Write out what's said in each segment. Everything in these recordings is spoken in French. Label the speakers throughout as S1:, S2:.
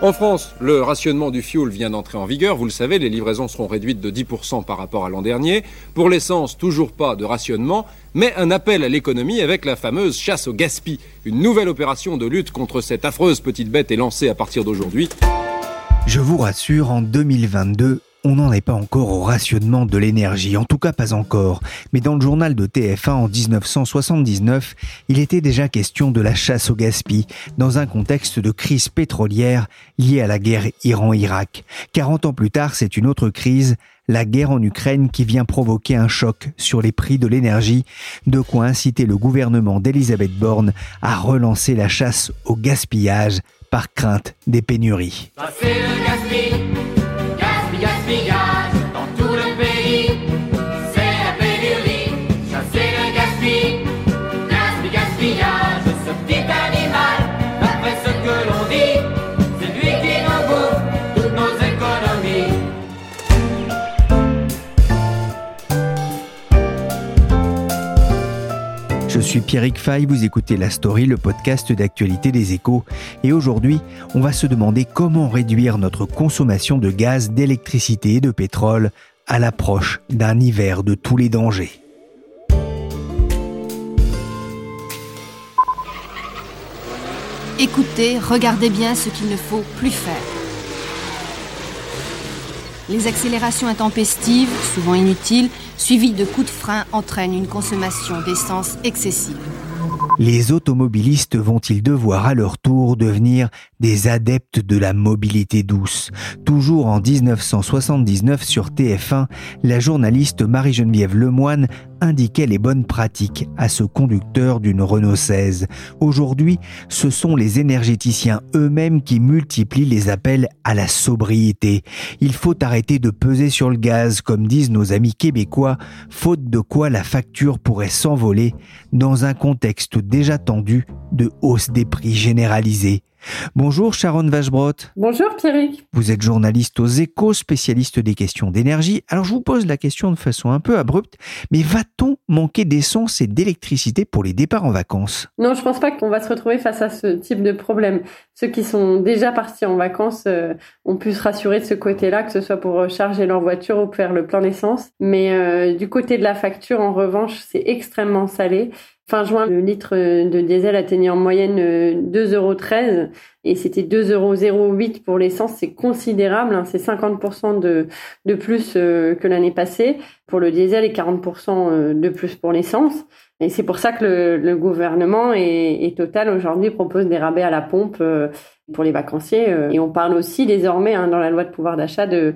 S1: En France, le rationnement du fioul vient d'entrer en vigueur. Vous le savez, les livraisons seront réduites de 10% par rapport à l'an dernier. Pour l'essence, toujours pas de rationnement, mais un appel à l'économie avec la fameuse chasse au gaspillage. Une nouvelle opération de lutte contre cette affreuse petite bête est lancée à partir d'aujourd'hui.
S2: Je vous rassure, en 2022, on n'en est pas encore au rationnement de l'énergie, en tout cas pas encore. Mais dans le journal de TF1 en 1979, il était déjà question de la chasse au gaspillage dans un contexte de crise pétrolière liée à la guerre Iran-Irak. 40 ans plus tard, c'est une autre crise, la guerre en Ukraine qui vient provoquer un choc sur les prix de l'énergie, de quoi inciter le gouvernement d'Elisabeth Borne à relancer la chasse au gaspillage par crainte des pénuries. gaspillage, gaspillage dans tous les Je suis Pierrick Fay, vous écoutez La Story, le podcast d'actualité des échos. Et aujourd'hui, on va se demander comment réduire notre consommation de gaz, d'électricité et de pétrole à l'approche d'un hiver de tous les dangers.
S3: Écoutez, regardez bien ce qu'il ne faut plus faire. Les accélérations intempestives, souvent inutiles, suivi de coups de frein, entraîne une consommation d'essence excessive.
S2: Les automobilistes vont-ils devoir à leur tour devenir des adeptes de la mobilité douce? Toujours en 1979 sur TF1, la journaliste Marie-Geneviève Lemoine indiquait les bonnes pratiques à ce conducteur d'une Renault 16. Aujourd'hui, ce sont les énergéticiens eux-mêmes qui multiplient les appels à la sobriété. Il faut arrêter de peser sur le gaz, comme disent nos amis québécois, faute de quoi la facture pourrait s'envoler dans un contexte déjà tendu de hausse des prix généralisés. Bonjour Sharon Vachebrot.
S4: Bonjour Pierrick.
S2: Vous êtes journaliste aux échos, spécialiste des questions d'énergie. Alors je vous pose la question de façon un peu abrupte, mais va-t-on manquer d'essence et d'électricité pour les départs en vacances?
S4: Non, je pense pas qu'on va se retrouver face à ce type de problème. Ceux qui sont déjà partis en vacances euh, ont pu se rassurer de ce côté-là, que ce soit pour recharger leur voiture ou faire le plein d'essence. Mais euh, du côté de la facture, en revanche, c'est extrêmement salé. Fin juin, le litre de diesel atteignait en moyenne 2,13 euh, euros et c'était 2,08 euros pour l'essence. C'est considérable, hein. c'est 50% de, de plus euh, que l'année passée pour le diesel et 40% euh, de plus pour l'essence. Et c'est pour ça que le, gouvernement et, Total aujourd'hui propose des rabais à la pompe pour les vacanciers. Euh, et on parle aussi désormais hein, dans la loi de pouvoir d'achat de,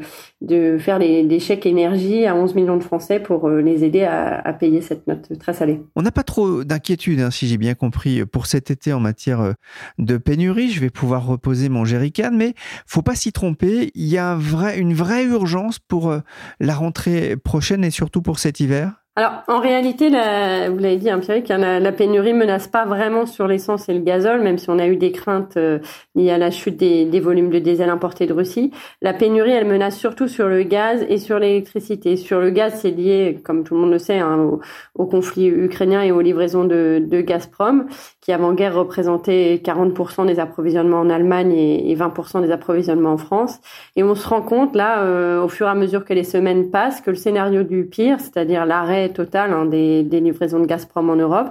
S4: faire des chèques énergie à 11 millions de Français pour euh, les aider à, payer cette note très salée.
S2: On n'a pas trop d'inquiétude, hein, si j'ai bien compris, pour cet été en matière euh, de pénurie. Je vais pouvoir reposer mon jerrycan, mais faut pas s'y tromper. Il y a une vraie urgence pour la rentrée prochaine et surtout pour cet hiver.
S4: Alors, en réalité, la, vous l'avez dit, hein, Pierre, la, la, pénurie menace pas vraiment sur l'essence et le gazole, même si on a eu des craintes euh, liées à la chute des, des, volumes de diesel importés de Russie. La pénurie, elle menace surtout sur le gaz et sur l'électricité. Sur le gaz, c'est lié, comme tout le monde le sait, hein, au, au, conflit ukrainien et aux livraisons de, de Gazprom, qui avant-guerre représentait 40% des approvisionnements en Allemagne et, et 20% des approvisionnements en France. Et on se rend compte, là, euh, au fur et à mesure que les semaines passent, que le scénario du pire, c'est-à-dire l'arrêt total hein, des, livraisons de Gazprom en Europe,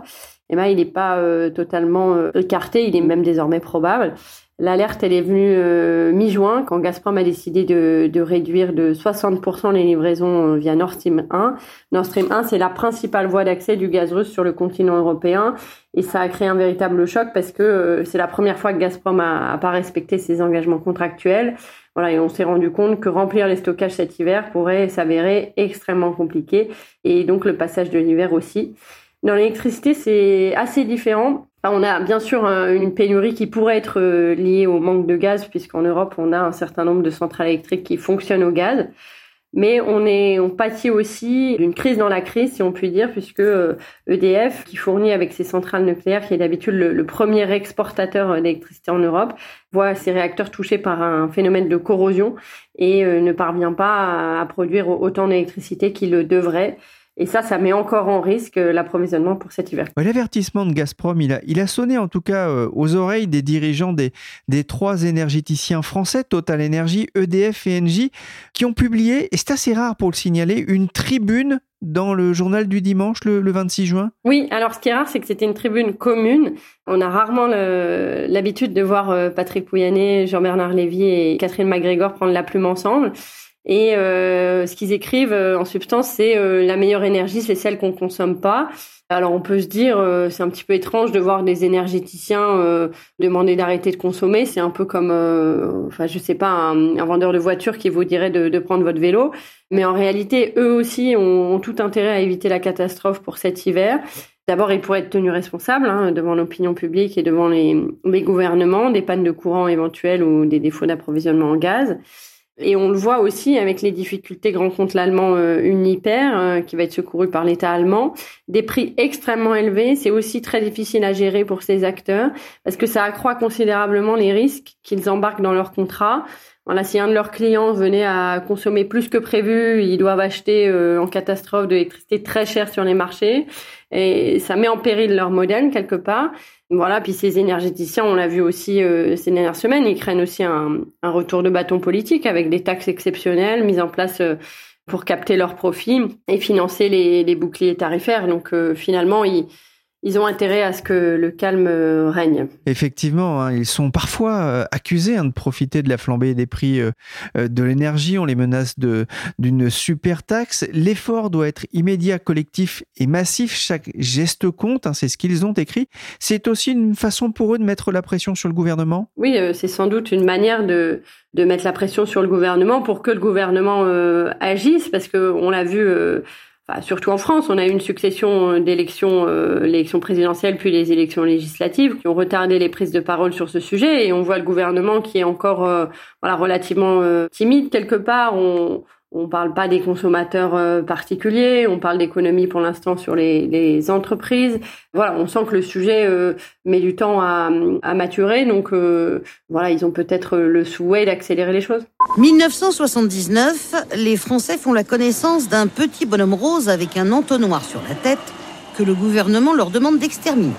S4: ben, il n'est pas euh, totalement euh, écarté, il est même désormais probable. L'alerte, elle est venue euh, mi-juin, quand Gazprom a décidé de, réduire de 60% les livraisons via Nord Stream 1. Nord Stream 1, c'est la principale voie d'accès du gaz russe sur le continent européen. Et ça a créé un véritable choc parce que c'est la première fois que Gazprom a, a pas respecté ses engagements contractuels. Voilà, et on s'est rendu compte que remplir les stockages cet hiver pourrait s'avérer extrêmement compliqué, et donc le passage de l'hiver aussi. Dans l'électricité, c'est assez différent. On a bien sûr une pénurie qui pourrait être liée au manque de gaz, puisqu'en Europe, on a un certain nombre de centrales électriques qui fonctionnent au gaz. Mais on est, on pâtit aussi d'une crise dans la crise, si on peut dire, puisque EDF, qui fournit avec ses centrales nucléaires, qui est d'habitude le, premier exportateur d'électricité en Europe, voit ses réacteurs touchés par un phénomène de corrosion et ne parvient pas à produire autant d'électricité qu'il le devrait. Et ça, ça met encore en risque euh, l'approvisionnement pour cet hiver.
S2: L'avertissement de Gazprom, il a, il a sonné en tout cas euh, aux oreilles des dirigeants des, des trois énergéticiens français, Total Energy, EDF et Engie, qui ont publié, et c'est assez rare pour le signaler, une tribune dans le journal du dimanche, le, 26 juin
S4: Oui, alors ce qui est rare, c'est que c'était une tribune commune. On a rarement l'habitude de voir euh, Patrick Pouyanné, Jean-Bernard Lévy et Catherine McGregor prendre la plume ensemble. Et euh, ce qu'ils écrivent euh, en substance, c'est euh, la meilleure énergie, c'est celle qu'on consomme pas. Alors on peut se dire, c'est un petit peu étrange de voir des énergéticiens demander d'arrêter de consommer. C'est un peu comme, enfin je sais pas, un, vendeur de voiture qui vous dirait de, de, prendre votre vélo. Mais en réalité, eux aussi ont, tout intérêt à éviter la catastrophe pour cet hiver. D'abord, ils pourraient être tenus responsables hein, devant l'opinion publique et devant les, les gouvernements des pannes de courant éventuelles ou des défauts d'approvisionnement en gaz. Et on le voit aussi avec les difficultés que rencontre l'allemand euh, Uniper, euh, qui va être secouru par l'État allemand. Des prix extrêmement élevés, c'est aussi très difficile à gérer pour ces acteurs, parce que ça accroît considérablement les risques qu'ils embarquent dans leur contrat. Voilà, si un de leurs clients venait à consommer plus que prévu, ils doivent acheter euh, en catastrophe de l'électricité très chère sur les marchés. Et ça met en péril leur modèle quelque part. Voilà, puis ces énergéticiens, on l'a vu aussi euh, ces dernières semaines, ils craignent aussi un, retour de bâton politique avec des taxes exceptionnelles mises en place euh, pour capter leurs profits et financer les, les boucliers tarifaires. Donc finalement, ils ils ont intérêt à ce que le calme euh, règne.
S2: Effectivement, hein, ils sont parfois euh, accusés hein, de profiter de la flambée des prix euh, de l'énergie. On les menace d'une super taxe. L'effort doit être immédiat, collectif et massif. Chaque geste compte. Hein, c'est ce qu'ils ont écrit. C'est aussi une façon pour eux de mettre la pression sur le gouvernement.
S4: Oui, c'est sans doute une manière de de mettre la pression sur le gouvernement pour que le gouvernement agisse, parce que on l'a vu surtout en France, on a eu une succession euh, d'élections, euh, l'élection présidentielle puis les élections législatives qui ont retardé les prises de parole sur ce sujet et on voit le gouvernement qui est encore euh, voilà relativement timide quelque part. On parle pas des consommateurs euh, particuliers, on parle d'économie pour l'instant sur les, les, entreprises. Voilà, on sent que le sujet euh, met du temps à, à maturer, donc euh, voilà, ils ont peut-être le souhait d'accélérer les choses.
S5: 1979, les Français font la connaissance d'un petit bonhomme rose avec un entonnoir sur la tête que le gouvernement leur demande d'exterminer.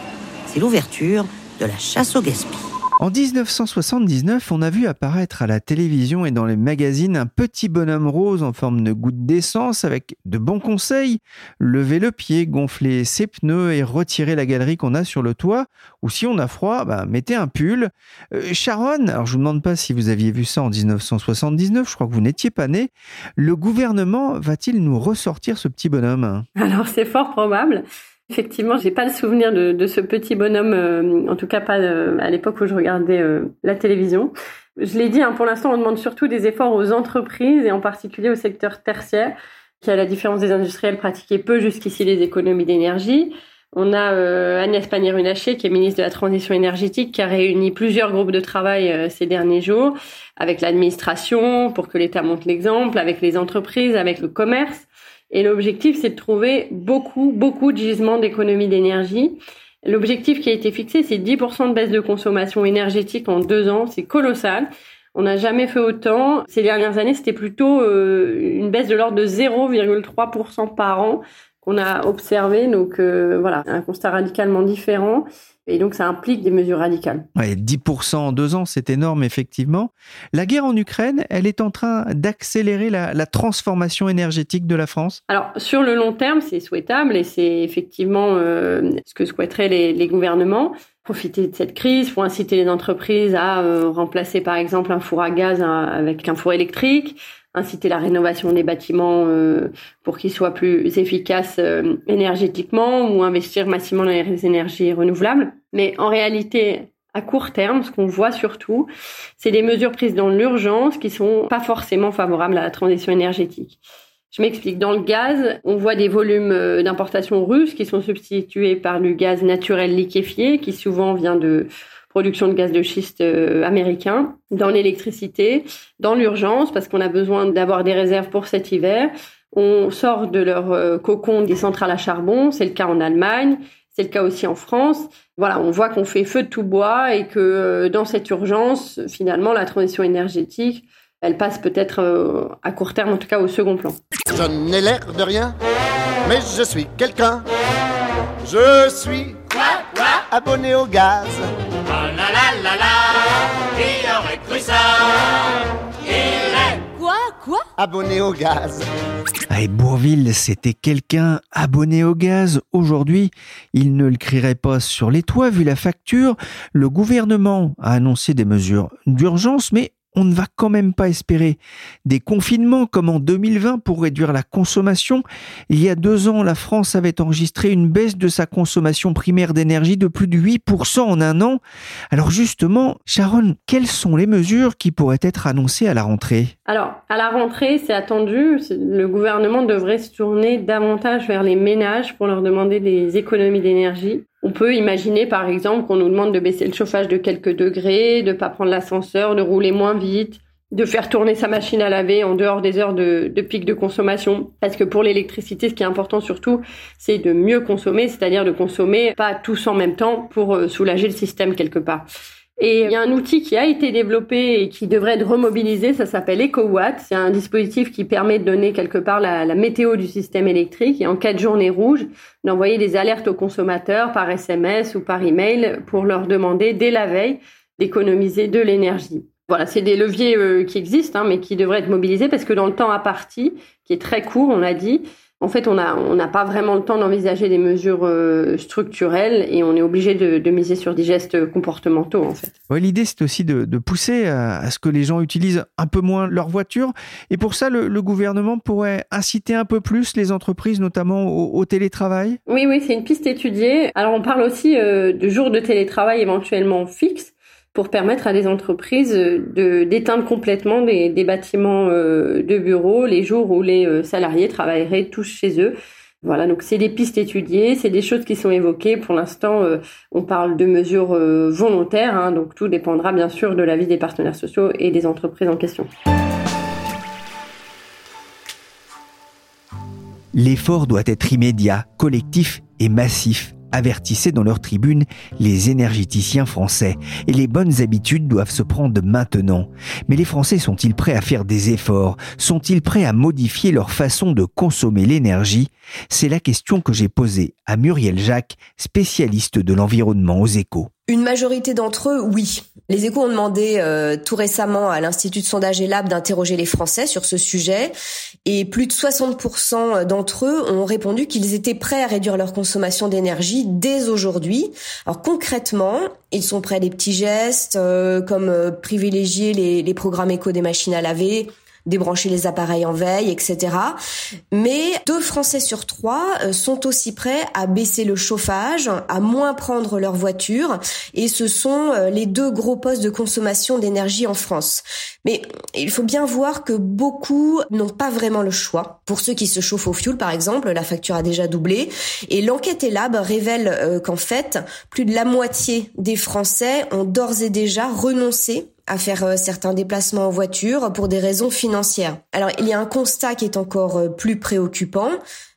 S5: C'est l'ouverture de la chasse au gaspillage.
S2: En 1979, on a vu apparaître à la télévision et dans les magazines un petit bonhomme rose en forme de goutte d'essence avec de bons conseils. Lever le pied, gonfler ses pneus et retirer la galerie qu'on a sur le toit. Ou si on a froid, bah, mettez un pull. Euh, Sharon, alors je vous demande pas si vous aviez vu ça en 1979, je crois que vous n'étiez pas né. Le gouvernement va-t-il nous ressortir ce petit bonhomme?
S4: Alors c'est fort probable. Effectivement, j'ai pas le souvenir de, ce petit bonhomme, euh, en tout cas pas euh, à l'époque où je regardais euh, la télévision. Je l'ai dit, hein, pour l'instant, on demande surtout des efforts aux entreprises et en particulier au secteur tertiaire, qui à la différence des industriels pratiquait peu jusqu'ici les économies d'énergie. On a Agnès Pannier-Runacher, qui est ministre de la Transition énergétique, qui a réuni plusieurs groupes de travail ces derniers jours, avec l'administration, pour que l'État montre l'exemple, avec les entreprises, avec le commerce. Et l'objectif, c'est de trouver beaucoup, beaucoup de gisements d'économie d'énergie. L'objectif qui a été fixé, c'est 10% de baisse de consommation énergétique en deux ans. C'est colossal. On n'a jamais fait autant. Ces dernières années, c'était plutôt euh, une baisse de l'ordre de 0,3% par an qu'on a observé. Donc euh, voilà, un constat radicalement différent. Et donc, ça implique des mesures radicales.
S2: Ouais, 10% en deux ans, c'est énorme, effectivement. La guerre en Ukraine, elle est en train d'accélérer la, transformation énergétique de la France
S4: Alors, sur le long terme, c'est souhaitable et c'est effectivement euh, ce que souhaiteraient les, les, gouvernements. Profiter de cette crise pour inciter les entreprises à euh, remplacer, par exemple, un four à gaz hein, avec un four électrique, inciter la rénovation des bâtiments euh, pour qu'ils soient plus efficaces euh, énergétiquement ou investir massivement dans les énergies renouvelables. Mais en réalité, à court terme, ce qu'on voit surtout, c'est des mesures prises dans l'urgence qui sont pas forcément favorables à la transition énergétique. Je m'explique. Dans le gaz, on voit des volumes euh, d'importation russes qui sont substitués par du gaz naturel liquéfié, qui souvent vient de production de gaz de schiste euh, américain. Dans l'électricité, dans l'urgence, parce qu'on a besoin d'avoir des réserves pour cet hiver, on sort de leur euh, cocon des centrales à charbon. C'est le cas en Allemagne. C'est le cas aussi en France. Voilà, on voit qu'on fait feu de tout bois et que dans cette urgence, finalement, la transition énergétique elle passe peut-être euh, à court terme, en tout cas au second plan.
S6: Je n'ai l'air de rien, mais je suis quelqu'un. Je suis abonné au gaz. Oh
S2: quoi, quoi Abonné au gaz. Et Bourville, c'était quelqu'un abonné au gaz. Aujourd'hui, il ne le crierait pas sur les toits vu la facture. Le gouvernement a annoncé des mesures d'urgence, mais on ne va quand même pas espérer des confinements comme en 2020 pour réduire la consommation. Il y a deux ans, la France avait enregistré une baisse de sa consommation primaire d'énergie de plus de 8% en un an. Alors justement, Sharon, quelles sont les mesures qui pourraient être annoncées à la rentrée?
S4: Alors, à la rentrée, c'est attendu, le gouvernement devrait se tourner davantage vers les ménages pour leur demander des économies d'énergie. On peut imaginer par exemple qu'on nous demande de baisser le chauffage de quelques degrés, de pas prendre l'ascenseur, de rouler moins vite, de faire tourner sa machine à laver en dehors des heures de, pic de consommation. Parce que pour l'électricité, ce qui est important surtout, c'est de mieux consommer, c'est-à-dire de consommer pas tous en même temps pour euh, soulager le système quelque part. Et il y a un outil qui a été développé et qui devrait être remobilisé, ça s'appelle EcoWatt. C'est un dispositif qui permet de donner quelque part la, la, météo du système électrique et en cas de journée rouge, d'envoyer des alertes aux consommateurs par SMS ou par email pour leur demander dès la veille d'économiser de l'énergie. Voilà, c'est des leviers euh, qui existent, hein, mais qui devraient être mobilisés parce que dans le temps à partie, qui est très court, on l'a dit, en fait, on n'a on pas vraiment le temps d'envisager des mesures euh, structurelles et on est obligé de, miser sur des gestes comportementaux, en fait.
S2: L'idée, c'est aussi de, pousser à, ce que les gens utilisent un peu moins leur voiture. Et pour ça, le, gouvernement pourrait inciter un peu plus les entreprises, notamment au, télétravail?
S4: Oui, oui, c'est une piste étudiée. Alors, on parle aussi euh, de jours de télétravail éventuellement fixes pour permettre à des entreprises de d'éteindre complètement des, bâtiments euh, de bureaux les jours où les euh, salariés travailleraient tous chez eux. Voilà, donc c'est des pistes étudiées, c'est des choses qui sont évoquées. Pour l'instant, euh, on parle de mesures volontaires, hein, donc tout dépendra bien sûr de l'avis des partenaires sociaux et des entreprises en question.
S2: L'effort doit être immédiat, collectif et massif avertissaient dans leur tribune les énergéticiens français. Et les bonnes habitudes doivent se prendre maintenant. Mais les Français sont-ils prêts à faire des efforts? Sont-ils prêts à modifier leur façon de consommer l'énergie? C'est la question que j'ai posée à Muriel Jacques, spécialiste de l'environnement aux échos.
S7: Une majorité d'entre eux, oui. Les échos ont demandé euh, tout récemment à l'Institut de sondage ELAB d'interroger les Français sur ce sujet et plus de 60% d'entre eux ont répondu qu'ils étaient prêts à réduire leur consommation d'énergie dès aujourd'hui. Alors concrètement, ils sont prêts à des petits gestes euh, comme euh, privilégier les, les programmes éco des machines à laver, débrancher les appareils en veille, etc. Mais deux Français sur trois euh, sont aussi prêts à baisser le chauffage, à moins prendre leur voiture, et ce sont euh, les deux gros postes de consommation d'énergie en France. Mais il faut bien voir que beaucoup n'ont pas vraiment le choix. Pour ceux qui se chauffent au fioul, par exemple, la facture a déjà doublé, et l'enquête ELAB révèle euh, qu'en fait, plus de la moitié des Français ont d'ores et déjà renoncé à faire euh, certains déplacements en voiture pour des raisons financières. Alors il y a un constat qui est encore euh, plus préoccupant,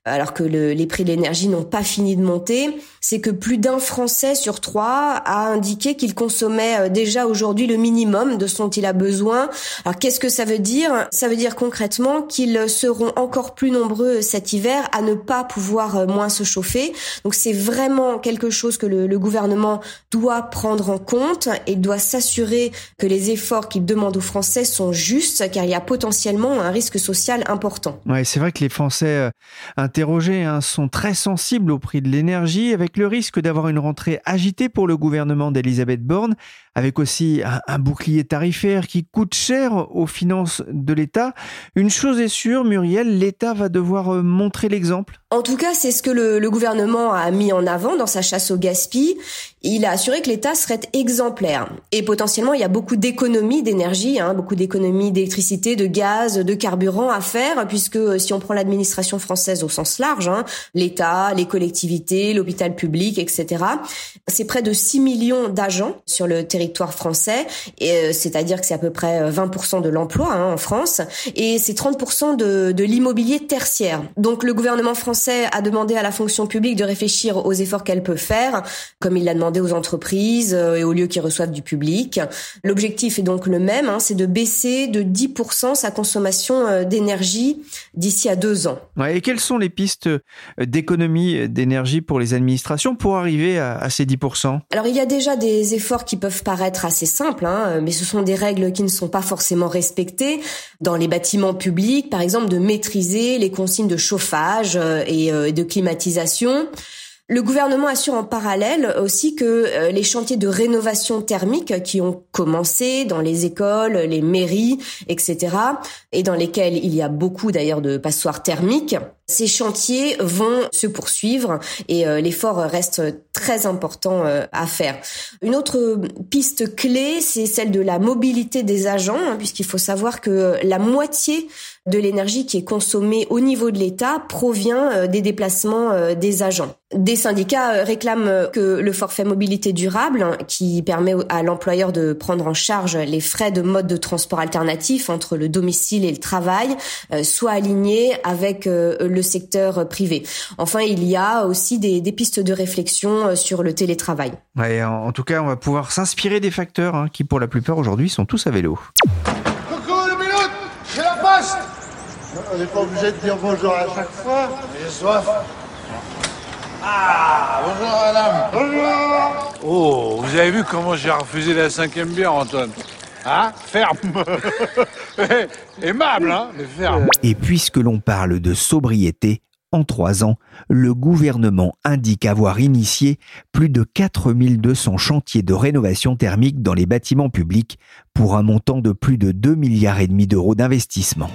S7: alors que les prix de l'énergie n'ont pas fini de monter, c'est que plus d'un Français sur trois a indiqué qu'il consommait euh, déjà aujourd'hui le minimum de ce dont il a besoin. Alors qu'est-ce que ça veut dire? Ça veut dire concrètement qu'ils seront encore plus nombreux cet hiver à ne pas pouvoir euh, moins se chauffer. Donc c'est vraiment quelque chose que le, gouvernement doit prendre en compte et doit s'assurer que les efforts qu'il demande aux Français sont justes, car il y a potentiellement un risque social important.
S2: Ouais, c'est vrai que les Français euh, interrogés hein, sont très sensibles au prix de l'énergie, avec le risque d'avoir une rentrée agitée pour le gouvernement d'Elisabeth Borne, avec aussi un, bouclier tarifaire qui coûte cher aux finances de l'État. Une chose est sûre, Muriel, l'État va devoir euh, montrer l'exemple.
S7: En tout cas, c'est ce que le, le, gouvernement a mis en avant dans sa chasse au gaspillage. Il a assuré que l'État serait exemplaire. Et potentiellement, il y a beaucoup d'économies d'énergie, hein, beaucoup d'économies d'électricité, de gaz, de carburant à faire, puisque euh, si on prend l'administration française au sens large, hein, l'État, les collectivités, l'hôpital public, etc., c'est près de 6 millions d'agents sur le territoire français, euh, c'est-à-dire que c'est à peu près 20% de l'emploi hein, en France, et c'est 30% de, de l'immobilier tertiaire. Donc le gouvernement français a demandé à la fonction publique de réfléchir aux efforts qu'elle peut faire, comme il l'a demandé aux entreprises euh, et aux lieux qui reçoivent du public. L'objectif est donc le même, hein, c'est de baisser de 10% sa consommation euh, d'énergie d'ici à deux ans.
S2: et quelles sont les pistes euh, d'économie d'énergie pour les administrations pour arriver à, ces 10%
S7: Alors il y a déjà des efforts qui peuvent paraître assez simples, hein, mais ce sont des règles qui ne sont pas forcément respectées. Dans les bâtiments publics, par exemple, de maîtriser les consignes de chauffage et de climatisation. Le gouvernement assure en parallèle aussi que euh, les chantiers de rénovation thermique qui ont commencé dans les écoles, les mairies, etc., et dans lesquels il y a beaucoup d'ailleurs de passoires thermiques, ces chantiers vont se poursuivre et euh, l'effort reste très important euh, à faire. Une autre piste clé, c'est celle de la mobilité des agents, hein, puisqu'il faut savoir que la moitié de l'énergie qui est consommée au niveau de l'État provient euh, des déplacements des agents. Des syndicats réclament que le forfait mobilité durable, hein, qui permet à l'employeur de prendre en charge les frais de mode de transport alternatif entre le domicile et le travail, soit aligné avec le secteur privé. Enfin, il y a aussi des, pistes de réflexion euh, sur le télétravail.
S2: en, tout cas, on va pouvoir s'inspirer des facteurs hein, qui, pour la plupart aujourd'hui, sont tous à vélo.
S8: Coucou, le minute C'est la poste On n'est pas obligé de dire bonjour à chaque fois. J'ai soif. Ah, bonjour madame. Bonjour.
S9: Oh, vous avez vu comment j'ai refusé la cinquième bière, Antoine Hein Ferme Aimable, hein Mais ferme
S2: Et puisque l'on parle de sobriété, en trois ans, le gouvernement indique avoir initié plus de 4200 chantiers de rénovation thermique dans les bâtiments publics pour un montant de plus de 2 milliards et demi d'euros d'investissement.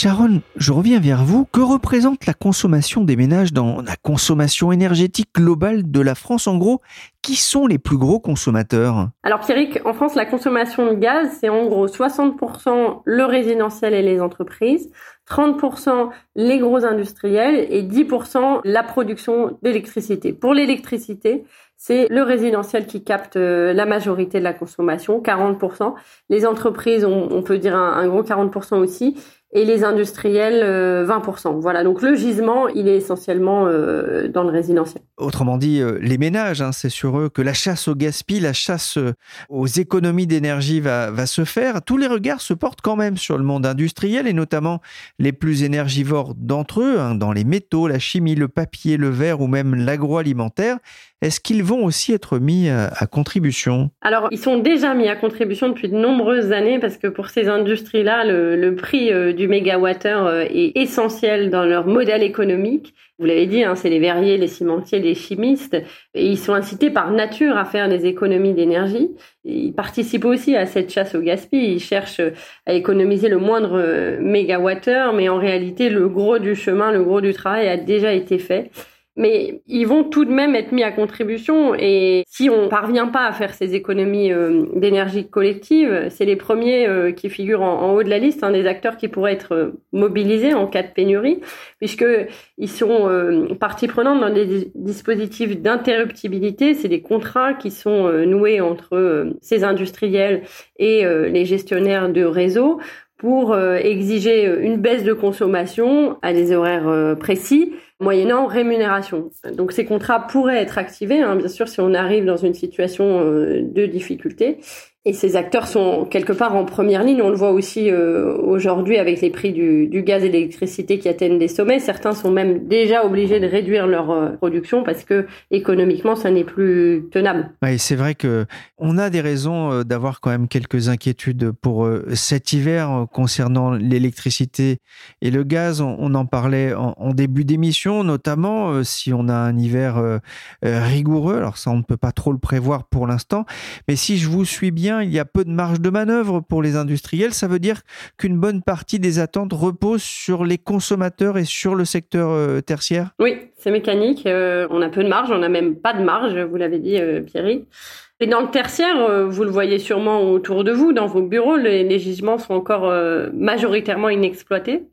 S2: Sharon, je reviens vers vous. Que représente la consommation des ménages dans la consommation énergétique globale de la France En gros, qui sont les plus gros consommateurs?
S4: Alors Pierrick, en France, la consommation de gaz, c'est en gros 60% le résidentiel et les entreprises, 30% les gros industriels et 10% la production d'électricité. Pour l'électricité, c'est le résidentiel qui capte euh, la majorité de la consommation, 40%. Les entreprises, on, peut dire un, un gros 40% aussi et les industriels 20%. Euh, voilà, donc le gisement, il est essentiellement euh, dans le résidentiel.
S2: Autrement dit, euh, les ménages, hein, c'est sur eux que la chasse au gaspillage, la chasse aux économies d'énergie va, se faire. Tous les regards se portent quand même sur le monde industriel et notamment les plus énergivores d'entre eux, hein, dans les métaux, la chimie, le papier, le verre ou même l'agroalimentaire. Est-ce qu'ils vont aussi être mis à, contribution?
S4: Alors, ils sont déjà mis à contribution depuis de nombreuses années parce que pour ces industries-là, le, prix du mégawattheure euh, est essentiel dans leur modèle économique. Vous l'avez dit, hein, c'est les verriers, les cimentiers, les chimistes, et ils sont incités par nature à faire des économies d'énergie. Ils participent aussi à cette chasse au gaspillage. Ils cherchent à économiser le moindre euh, mégawattheure, mais en réalité, le gros du chemin, le gros du travail a déjà été fait mais ils vont tout de même être mis à contribution. Et si on parvient pas à faire ces économies euh, d'énergie collective, c'est les premiers euh, qui figurent en, haut de la liste, hein, des acteurs qui pourraient être euh, mobilisés en cas de pénurie, puisque ils sont partie prenante dans des dispositifs d'interruptibilité, c'est des contrats qui sont noués entre ces industriels et les gestionnaires de réseau pour exiger une baisse de consommation à des horaires précis moyennant rémunération. Donc ces contrats pourraient être activés, hein, bien sûr, si on arrive dans une situation euh, de difficulté. Et ces acteurs sont quelque part en première ligne. On le voit aussi euh, aujourd'hui avec les prix du, gaz et de l'électricité qui atteignent des sommets. Certains sont même déjà obligés de réduire leur euh, production parce que économiquement, ça n'est plus tenable.
S2: Oui, c'est vrai que on a des raisons euh, d'avoir quand même quelques inquiétudes pour cet hiver concernant l'électricité et le gaz. On, en parlait en, en début d'émission, notamment si on a un hiver rigoureux. Alors ça, on ne peut pas trop le prévoir pour l'instant. Mais si je vous suis bien, il y a peu de marge de manœuvre pour les industriels. Ça veut dire qu'une bonne partie des attentes repose sur les consommateurs et sur le secteur euh, tertiaire?
S4: Oui, c'est mécanique. Euh, on a peu de marge, on n'a même pas de marge, vous l'avez dit, euh, Pierry. Et dans le tertiaire, vous le voyez sûrement autour de vous, dans vos bureaux, les, les gisements sont encore majoritairement inexploités.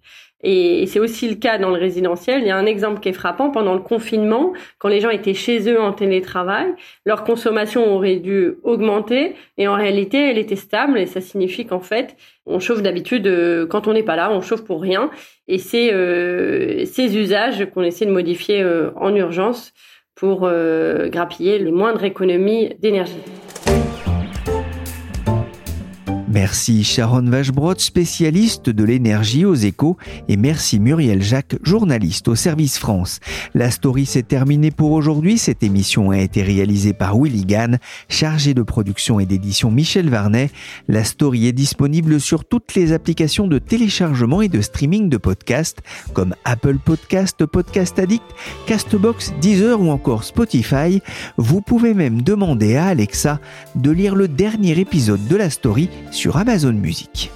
S4: Et c'est aussi le cas dans le résidentiel. Il y a un exemple qui est frappant. Pendant le confinement, quand les gens étaient chez eux en télétravail, leur consommation aurait dû augmenter. Et en réalité, elle était stable. Et ça signifie qu'en fait, on chauffe d'habitude, euh, quand on n'est pas là, on chauffe pour rien. Et c'est euh, ces usages qu'on essaie de modifier euh, en urgence pour grappiller les moindres économies d'énergie.
S2: Merci Sharon Vachebrot, spécialiste de l'énergie aux échos, et merci Muriel Jacques, journaliste au Service France. La story s'est terminée pour aujourd'hui. Cette émission a été réalisée par Willy Gann, chargé de production et d'édition Michel Varnet. La story est disponible sur toutes les applications de téléchargement et de streaming de podcasts, comme Apple Podcast, Podcast Addict, Castbox, Deezer ou encore Spotify. Vous pouvez même demander à Alexa de lire le dernier épisode de la story sur Amazon Music.